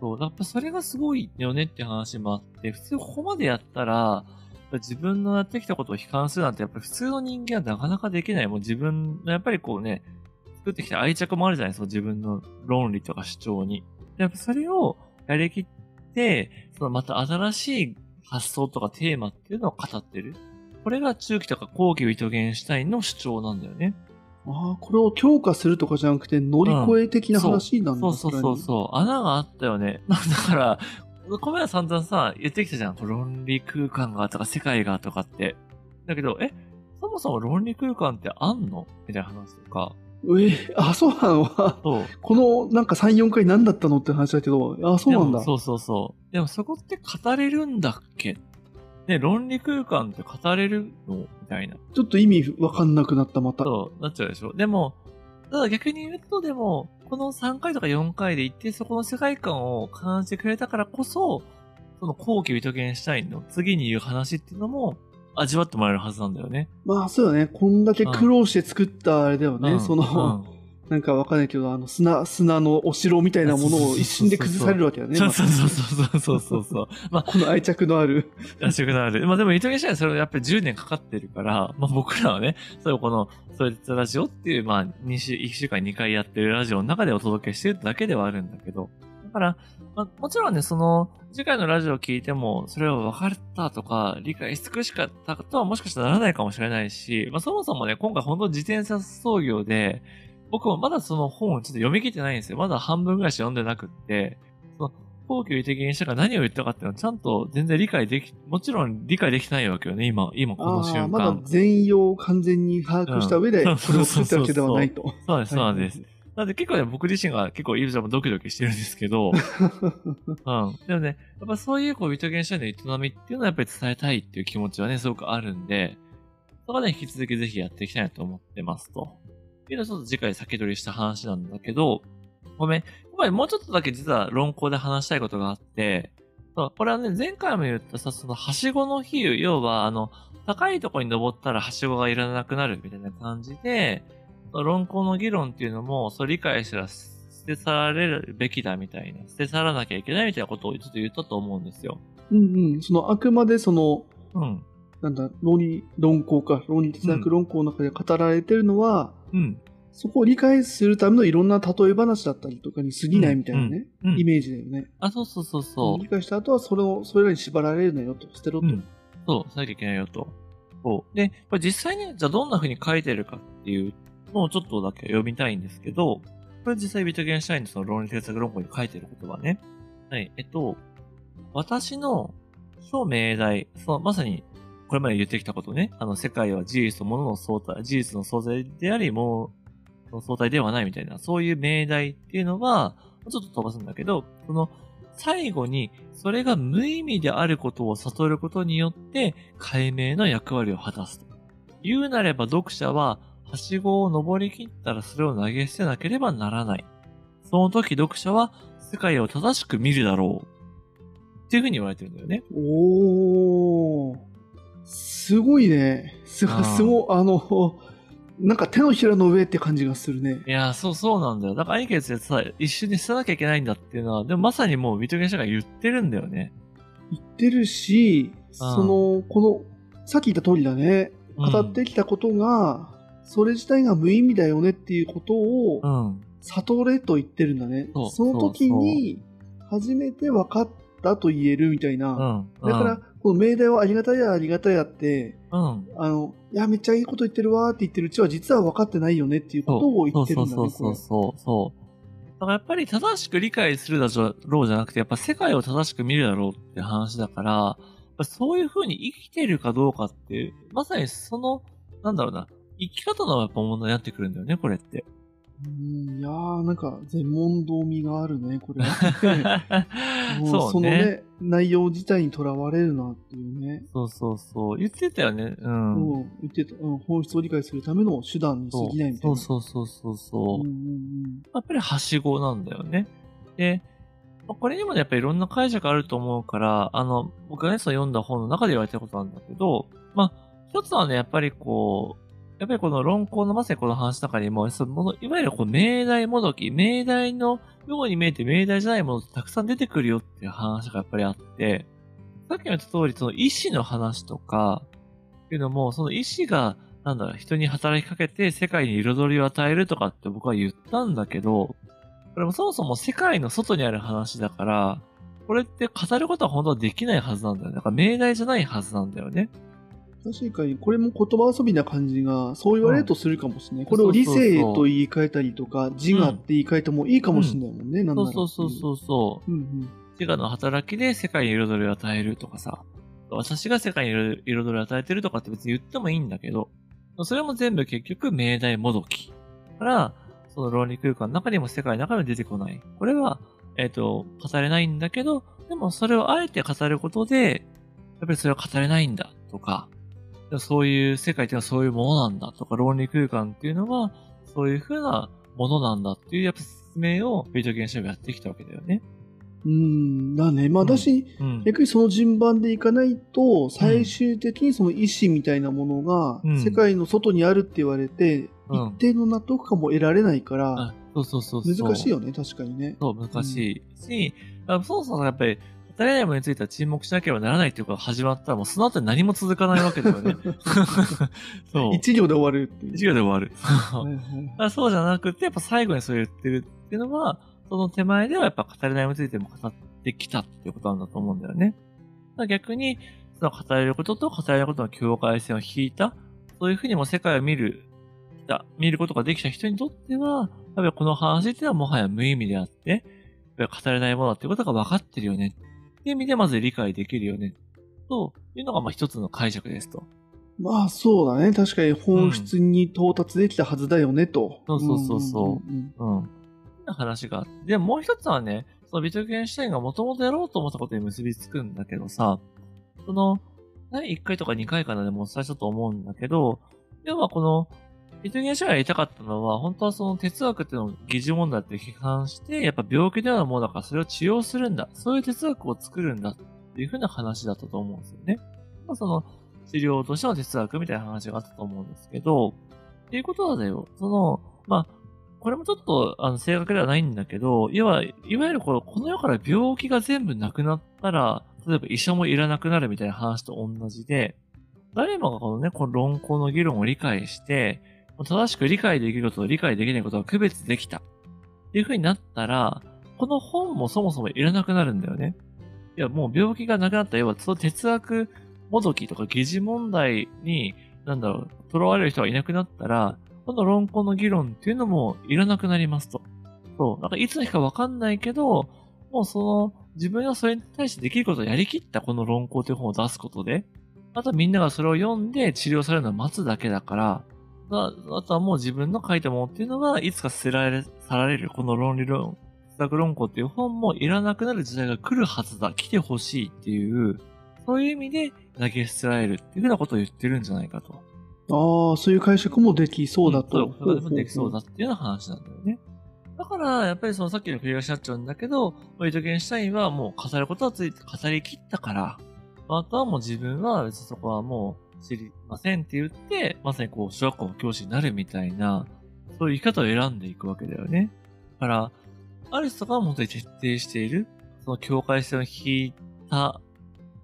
Speaker 2: そう。やっぱそれがすごいよねって話もあって、普通ここまでやったら、自分のやってきたことを悲観するなんてやっぱり普通の人間はなかなかできない。もう自分のやっぱりこうね、作ってきた愛着もあるじゃないですか、自分の論理とか主張に。やっぱそれをやりきって、そのまた新しい発想とかテーマっていうのを語ってる。これが中期とか後期ウィトゲンシュタインの主張なんだよね。
Speaker 1: ああ、これを強化するとかじゃなくて乗り越え的な話なんだ、
Speaker 2: そうそうそうそう。穴があったよね。だから、この前散々さ、言ってきたじゃん。論理空間がとか世界がとかって。だけど、え、そもそも論理空間ってあんの？みたいな話とか。
Speaker 1: え、あ、そうなの？
Speaker 2: そう。
Speaker 1: このなんか3、4回何だったの？って話だけど、あ、そうなんだ。
Speaker 2: そうそうそう。でもそこって語れるんだっけ？ね、論理空間って語れるの？みたいな。
Speaker 1: ちょっと意味わかんなくなった、また。
Speaker 2: そう、なっちゃうでしょ？でも、ただ逆に言うと、でも、この3回とか4回で一定そこの世界観を感じてくれたからこそ、その後期ウィトゲンシュタインの次に言う話っていうのも味わってもらえるはずなんだよね。
Speaker 1: まあ、そうだね。こんだけ苦労して作ったあれだよね。
Speaker 2: うん
Speaker 1: その、なんかわかんないけど、あの、砂、砂のお城みたいなものを一瞬で崩されるわけだね。
Speaker 2: そうそうそう
Speaker 1: ま
Speaker 2: そうそうそうそう。まあ、
Speaker 1: たこの愛着のある。
Speaker 2: らしくなる。まあでも、伊藤ゲンシュタインはそれやっぱり10年かかってるから、まあ僕らはね、それをこの、それラジオっていう、まあ、2週、1週間2回やってるラジオの中でお届けしてるだけではあるんだけど、だから、まあ、もちろんね、その、次回のラジオを聞いても、それを分かったとか、理解し尽くしかったとはもしかしたらならないかもしれないし、まあそもそもね、今回本当自転車操業で、僕もまだその本をちょっと読み切ってないんですよ。まだ半分ぐらいしか読んでなくって、その、後期的にしたが何を言ったかっていうのはちゃんと全然理解でき、もちろん理解できてないわけよね、今、今この
Speaker 1: あ
Speaker 2: 瞬間。
Speaker 1: あ、まだ全容を完全に把握した上で、
Speaker 2: うん
Speaker 1: これを作ったわけではないと。
Speaker 2: そうです、そうなんです。
Speaker 1: はい
Speaker 2: なんで結構ね、僕自身が結構イルちゃんもドキドキしてるんですけど、うん。でもね、やっぱそういうこう、ビトゲンシャイの営みっていうのはやっぱり伝えたいっていう気持ちはね、すごくあるんで、そこはね、引き続きぜひやっていきたいなと思ってますと。っていうのはちょっと次回先取りした話なんだけど、ごめん。今回もうちょっとだけ実は論考で話したいことがあって、これはね、前回も言ったさ、その、はしごの比喩、要は、あの、高いところに登ったらはしごがいらなくなるみたいな感じで、論考の議論っていうのも、そう理解したら捨て去られるべきだみたいな、捨て去らなきゃいけないみたいなことをちょっと言ったと思うんですよ。
Speaker 1: うんうん。その、あくまでその、
Speaker 2: うん。
Speaker 1: なんだ、論理論考か、論理哲学論考の中で語られてるのは、
Speaker 2: うん。
Speaker 1: そこを理解するためのいろんな例え話だったりとかに過ぎないみたいなね、
Speaker 2: うんうん
Speaker 1: イメージだよね。
Speaker 2: あ、そうそうそうそう。
Speaker 1: 理解した後はそれを、それらに縛られるなよと、捨てろと。
Speaker 2: うん。そう、しなきゃいけないよと。そう。で、これ実際に、じゃあどんな風に書いてるかっていうのをちょっとだけ読みたいんですけど、これ実際ビトゲンシュタインのその論理哲学論考に書いてる言葉ね。はい。えっと、私の諸命題、そのまさにこれまで言ってきたことね、あの世界は事実と物の相対、事実の相対であり、もの相対ではないみたいな、そういう命題っていうのは、ちょっと飛ばすんだけど、その最後に、それが無意味であることを悟ることによって、解明の役割を果たすと。言うなれば読者は、はしごを登り切ったらそれを投げ捨てなければならない。その時読者は、世界を正しく見るだろう。っていうふうに言われてるんだよね。
Speaker 1: おー。すごいね。すご
Speaker 2: あー
Speaker 1: すごあの、なんか手のひらの上って感じがするね。
Speaker 2: いやー、そうそうなんだよ。だから兄貴やつさ、一緒に捨てなきゃいけないんだっていうのは、でもまさにもうビトゲン社が言ってるんだよね。
Speaker 1: 言ってるし、その、この、さっき言った通りだね。語ってきたことが、それ自体が無意味だよねっていうことを
Speaker 2: うん。
Speaker 1: 悟れと言ってるんだね。
Speaker 2: そ
Speaker 1: の時に初めて分かったと言えるみたいな。
Speaker 2: うん。
Speaker 1: だから、この命題はありがたやありがたやって、
Speaker 2: うん。
Speaker 1: あの、いや、めっちゃいいこと言ってるわーって言ってるうちは実は分かってないよねっていうことを言ってるんだね、
Speaker 2: そうそうそう。だからやっぱり正しく理解するだろうじゃなくて、やっぱ世界を正しく見るだろうって話だから、そういう風に生きてるかどうかって、まさにその、なんだろうな、生き方のやっぱ問題になってくるんだよね、これって。
Speaker 1: うん、いやー、なんか、全問答味があるね、これ。もう
Speaker 2: そ
Speaker 1: の
Speaker 2: ね。
Speaker 1: ね、内容自体にとらわれるなっていうね。
Speaker 2: そうそうそう。言ってたよね。うん。
Speaker 1: うん、言ってた、うん、本質を理解するための手段に過ぎないみたいな。
Speaker 2: そうそうそうそうそう。
Speaker 1: うんうん
Speaker 2: やっぱりはしごなんだよね。で、まあこれにもね、やっぱりいろんな解釈あると思うから、あの、僕がね、その読んだ本の中で言われてることなんだけど、まあ、一つはね、やっぱりこう、やっぱりこの論考のまさにこの話の中にも、そのいわゆるこう命題もどき、命題のように見えて命題じゃないものってたくさん出てくるよっていう話がやっぱりあって、さっきも言った通り、その意志の話とか、っていうのも、その意志が、なんだろう、人に働きかけて世界に彩りを与えるとかって僕は言ったんだけど、これもそもそも世界の外にある話だから、これって語ることは本当はできないはずなんだよね。だから命題じゃないはずなんだよね。
Speaker 1: 確かに、これも言葉遊びな感じが、そう言われるとするかもしれない。
Speaker 2: ん
Speaker 1: これを理性と言い換えたりとか、自我って言い換えてもいいかもしれないもんね、なんなら。
Speaker 2: そうそうそうそうそう。
Speaker 1: うんうん。
Speaker 2: 自我の働きで世界に彩りを与えるとかさ、私が世界に彩りを与えてるとかって別に言ってもいいんだけど、それも全部結局命題もどき。から、その論理空間の中にも世界の中にも出てこない。これは、えっ、と、語れないんだけど、でもそれをあえて語ることで、やっぱりそれは語れないんだとか、そういう世界っていうのはそういうものなんだとか、論理空間っていうのはそういう風なものなんだっていうやっぱ説明をビートゲンシャーがやってきたわけだよね。
Speaker 1: うん、だね。まあ、
Speaker 2: うん
Speaker 1: 私、
Speaker 2: うん。
Speaker 1: 逆にその順番でいかないと、最終的にその意志みたいなものが
Speaker 2: うん、
Speaker 1: 世界の外にあるって言われて、
Speaker 2: うん
Speaker 1: 一定の納得感も得られないから、
Speaker 2: あそうそうそう。
Speaker 1: 難しいよね、確かにね。
Speaker 2: そう、難しいし、あそもそもやっぱり、語れないものについては沈黙しなければならないっていうことが始まったら、もうその後に何も続かないわけだよね。そう。
Speaker 1: 一行で終わるっていう。
Speaker 2: 一行で終わる。そうじゃなくて、やっぱ最後にそう言ってるっていうのは、その手前ではやっぱ語れないものについても語ってきたっていうことなんだと思うんだよね。逆に、その語れることと語れないことの境界線を引いた、そういうふうにも世界を見る、見ることができた人にとっては、やっぱりこの話っていうのはもはや無意味であって、やっぱり語れないものだっていうことが分かってるよね。いう意味でまず理解できるよね。というのがまあ一つの解釈ですと。
Speaker 1: まあそうだね。確かに本質に到達できたはずだよね、と。
Speaker 2: そうそうそうそうん
Speaker 1: んん
Speaker 2: うん。な話があって。で、もう一つはね、そのビトゲンシュタインがもともとやろうと思ったことに結びつくんだけどさ、その、第1回とか2回かなでもお伝えしたと思うんだけど、要はこの、ビトゲンシュタインがやりたかったのは、本当はその哲学っていうのを疑似問題って批判して、やっぱ病気のようなものだからそれを治療するんだ。そういう哲学を作るんだっていうふうな話だったと思うんですよね。まあ、その、治療としての哲学みたいな話があったと思うんですけど、っていうことはだよ、その、まあ、これもちょっと、あの、正確ではないんだけど、いわ、いわゆるこの、この世から病気が全部なくなったら、例えば医者もいらなくなるみたいな話と同じで、誰もがこのね、この論考の議論を理解して、正しく理解できることと理解できないことが区別できた。っていう風になったら、この本もそもそもいらなくなるんだよね。いや、もう病気がなくなった。要は、その哲学もどきとか疑似問題に、なんだろう、囚われる人がいなくなったら、この論考の議論っていうのもいらなくなりますと。そう。なんかいつの日かわかんないけど、もうその、自分がそれに対してできることをやりきったこの論考という本を出すことで、あとみんながそれを読んで治療されるのを待つだけだから、ああとはもう自分の書いたものっていうのが、いつか捨てられ、去られる、この論理論、哲学論考っていう本もいらなくなる時代が来るはずだ、来てほしいっていう、そういう意味で投げ捨てられるっていうふうなことを言ってるんじゃないかと。
Speaker 1: ああ、そういう解釈もできそうだと。
Speaker 2: んそう、それでもできそうだっていうような話なんだよね。だから、やっぱりそのさっきの繰り返しになっちゃうんだけど、ウィトゲンシュタインはもう語ることはついて語り切ったから、あとはもう自分は別にそこはもう知りませんって言って、まさにこう、小学校の教師になるみたいな、そういう生き方を選んでいくわけだよね。だから、アリスとかは本当に徹底している、その境界線を引いた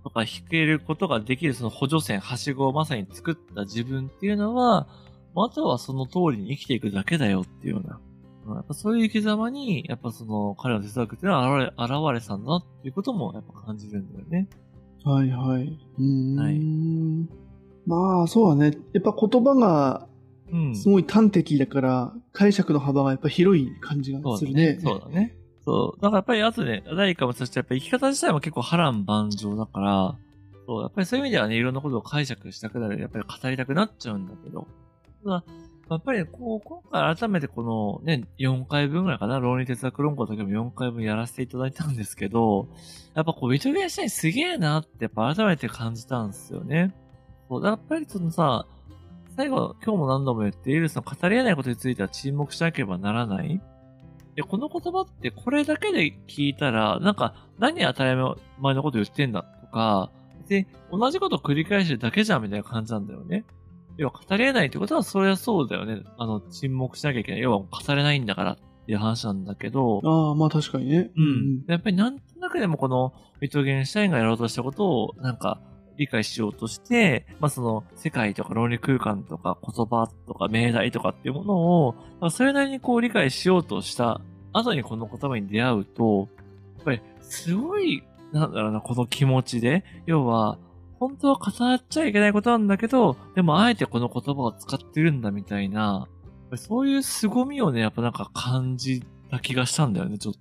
Speaker 2: とか引けることができるその補助線、はしごをまさに作った自分っていうのは、あとはその通りに生きていくだけだよっていうような。うんやっぱそういう生き様に、やっぱその彼の哲学っていうのは現れ、現れたんだっていうこともやっぱ感じるんだよね。
Speaker 1: はいはい。うーん。
Speaker 2: はい
Speaker 1: まあ、そうだね。やっぱ言葉が
Speaker 2: うん。
Speaker 1: すごい端的だから、解釈の幅がやっぱ広い感じが
Speaker 2: そうだ
Speaker 1: するね。
Speaker 2: ね。そうだね。そう。だからやっぱりあとね、第一回もそしてやっぱ生き方自体も結構波乱万丈だから、そう、やっぱりそういう意味ではね、いろんなことを解釈したくなる、やっぱり語りたくなっちゃうんだけど、ただ、やっぱりねこう、今回改めてこのね、4回分ぐらいかな、論理哲学論考だけも4回分やらせていただいたんですけど、やっぱこう、ビトゲンシュタインすげえなってやっぱ改めて感じたんですよね。そう、やっぱりそのさ、最後、今日も何度も言っている、その語り得ないことについては沈黙しなければならない。で、この言葉ってこれだけで聞いたら、なんか、何当たり前のこと言ってんだとか、で、同じこと繰り返してるだけじゃんみたいな感じなんだよね。要は語り得ないってことは、それはそうだよね。あの、沈黙しなきゃいけない。要は語れないんだからっていう話なんだけど、
Speaker 1: ああ、まあ確かにね。
Speaker 2: うん。やっぱりなんとなくでもこの、ビトゲンシュタインがやろうとしたことを、なんか、理解しようとして、まあその、世界とか論理空間とか言葉とか命題とかっていうものを、まあそれなりにこう理解しようとした後にこの言葉に出会うと、やっぱりすごい、なんだろうな、この気持ちで、要は、本当は語っちゃいけないことなんだけど、でもあえてこの言葉を使ってるんだみたいな、そういう凄みをね、やっぱなんか感じた気がしたんだよね、ちょっと。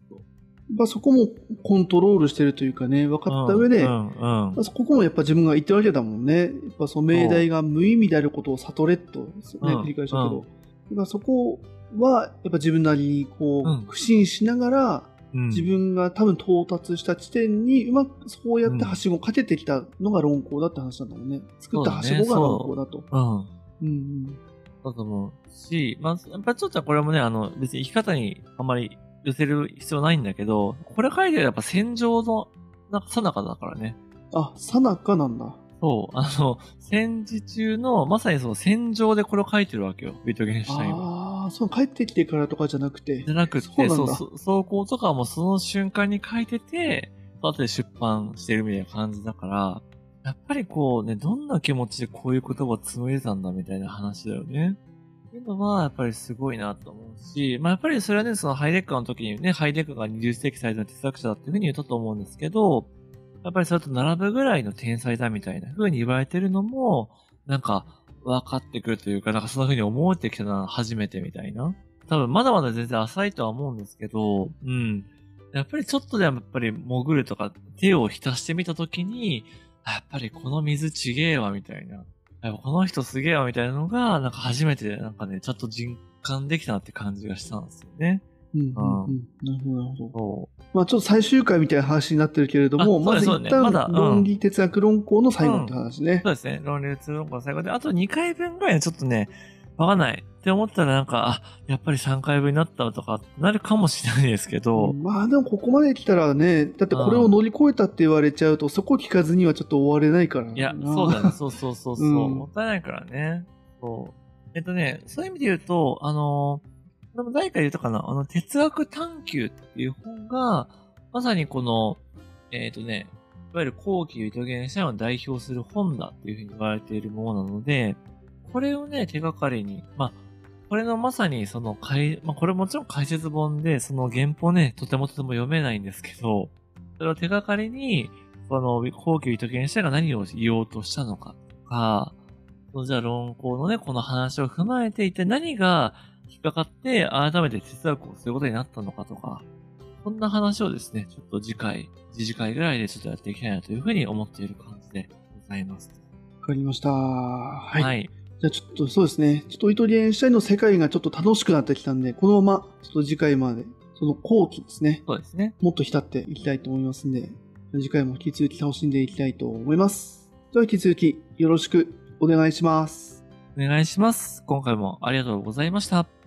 Speaker 1: まあそこもコントロールしてるというかね、分かった上で、
Speaker 2: うん、うん、
Speaker 1: まあ、そこもやっぱ自分が言ってるわけだもんね。やっぱその命題が無意味であることを悟れと、ね、
Speaker 2: うん
Speaker 1: 繰り返したけど、まあそこはやっぱ自分なりにこう、
Speaker 2: うん
Speaker 1: 苦心しながら、
Speaker 2: うん。
Speaker 1: 自分が多分到達した地点にうまくそうやってはしごをかけてきたのが論考だって話なんだもんね。作ったはしごが論考だと。
Speaker 2: うん。
Speaker 1: うんうん
Speaker 2: だと思うし、まあ、やっぱちょっとこれもね、あの、別に生き方にあんまり寄せる必要ないんだけど、これ書いてるやっぱ戦場の、なんか、さなかだからね。
Speaker 1: あ、さなかなんだ。
Speaker 2: そう、あの、戦時中の、まさにその戦場でこれを書いてるわけよ、ビートゲンシュタインは。
Speaker 1: ああ、そう帰ってきてからとかじゃなくて
Speaker 2: じ。ゃなくて、
Speaker 1: そう、
Speaker 2: そう走行とかもその瞬間に書いてて、後で出版してるみたいな感じだから、やっぱりこうね、どんな気持ちでこういう言葉を紡いでたんだみたいな話だよね。ていうのは、やっぱりすごいなと思うし、まあやっぱりそれはね、そのハイデッカーの時にね、ハイデッカーが20世紀最初の哲学者だっていうふうに言ったと思うんですけど、やっぱりそれと並ぶぐらいの天才だみたいな風に言われてるのも、なんか分かってくるというか、なんかそんな風に思えてきたのは初めてみたいな。多分まだまだ全然浅いとは思うんですけど、うん。やっぱりちょっとでもやっぱり潜るとか手を浸してみたときに、やっぱりこの水ちげえわみたいな。やっぱこの人すげえわみたいなのが、なんか初めてなんかね、ちょっと実感できたなって感じがしたんですよね。
Speaker 1: うんうんうん。なるほど、なるほど。まあちょっと最終回みたいな話になってるけれども、
Speaker 2: あ
Speaker 1: まず一旦論理哲学論考の最後って話ね。
Speaker 2: そうですね。論理通論考の最後で、あと2回分ぐらいはちょっとね、わかんないって思ったらなんか、あ、やっぱり3回分になったとかなるかもしれないですけど、
Speaker 1: まあでもここまで来たらね、だってこれを乗り越えたって言われちゃうと、そこ聞かずにはちょっと終われないからな。
Speaker 2: いや、そうだね。そうそうそうそう、
Speaker 1: うん
Speaker 2: もったいないからね。そう。えっとね、そういう意味で言うと、あの、でも誰か言ったかな？あの、哲学探求っていう本が、まさにこの、えっ、とね、いわゆる後期ユトゲンシャインを代表する本だっていうふうに言われているものなので、これをね、手がかりに、まあ、これのまさにその解、まあ、これもちろん解説本で、その原稿ね、とてもとても読めないんですけど、それを手がかりに、この、後期ユトゲンシャインが何を言おうとしたのかとか、そのじゃあ論考のね、この話を踏まえて、一体何が引っかかって、改めて哲学をすることになったのかとか、そんな話をですね、ちょっと次回、次次回ぐらいでちょっとやっていきたいなというふうに思っている感じでございます。
Speaker 1: わかりました。はい。
Speaker 2: はい。
Speaker 1: じゃあちょっとそうですね、ちょっとイトリエンシュタインの世界がちょっと楽しくなってきたんで、このままちょっと次回まで、その後期ですね、
Speaker 2: そうですね。
Speaker 1: もっと浸っていきたいと思いますんで、次回も引き続き楽しんでいきたいと思います。では引き続きよろしくお願いします。
Speaker 2: お願いします。今回もありがとうございました。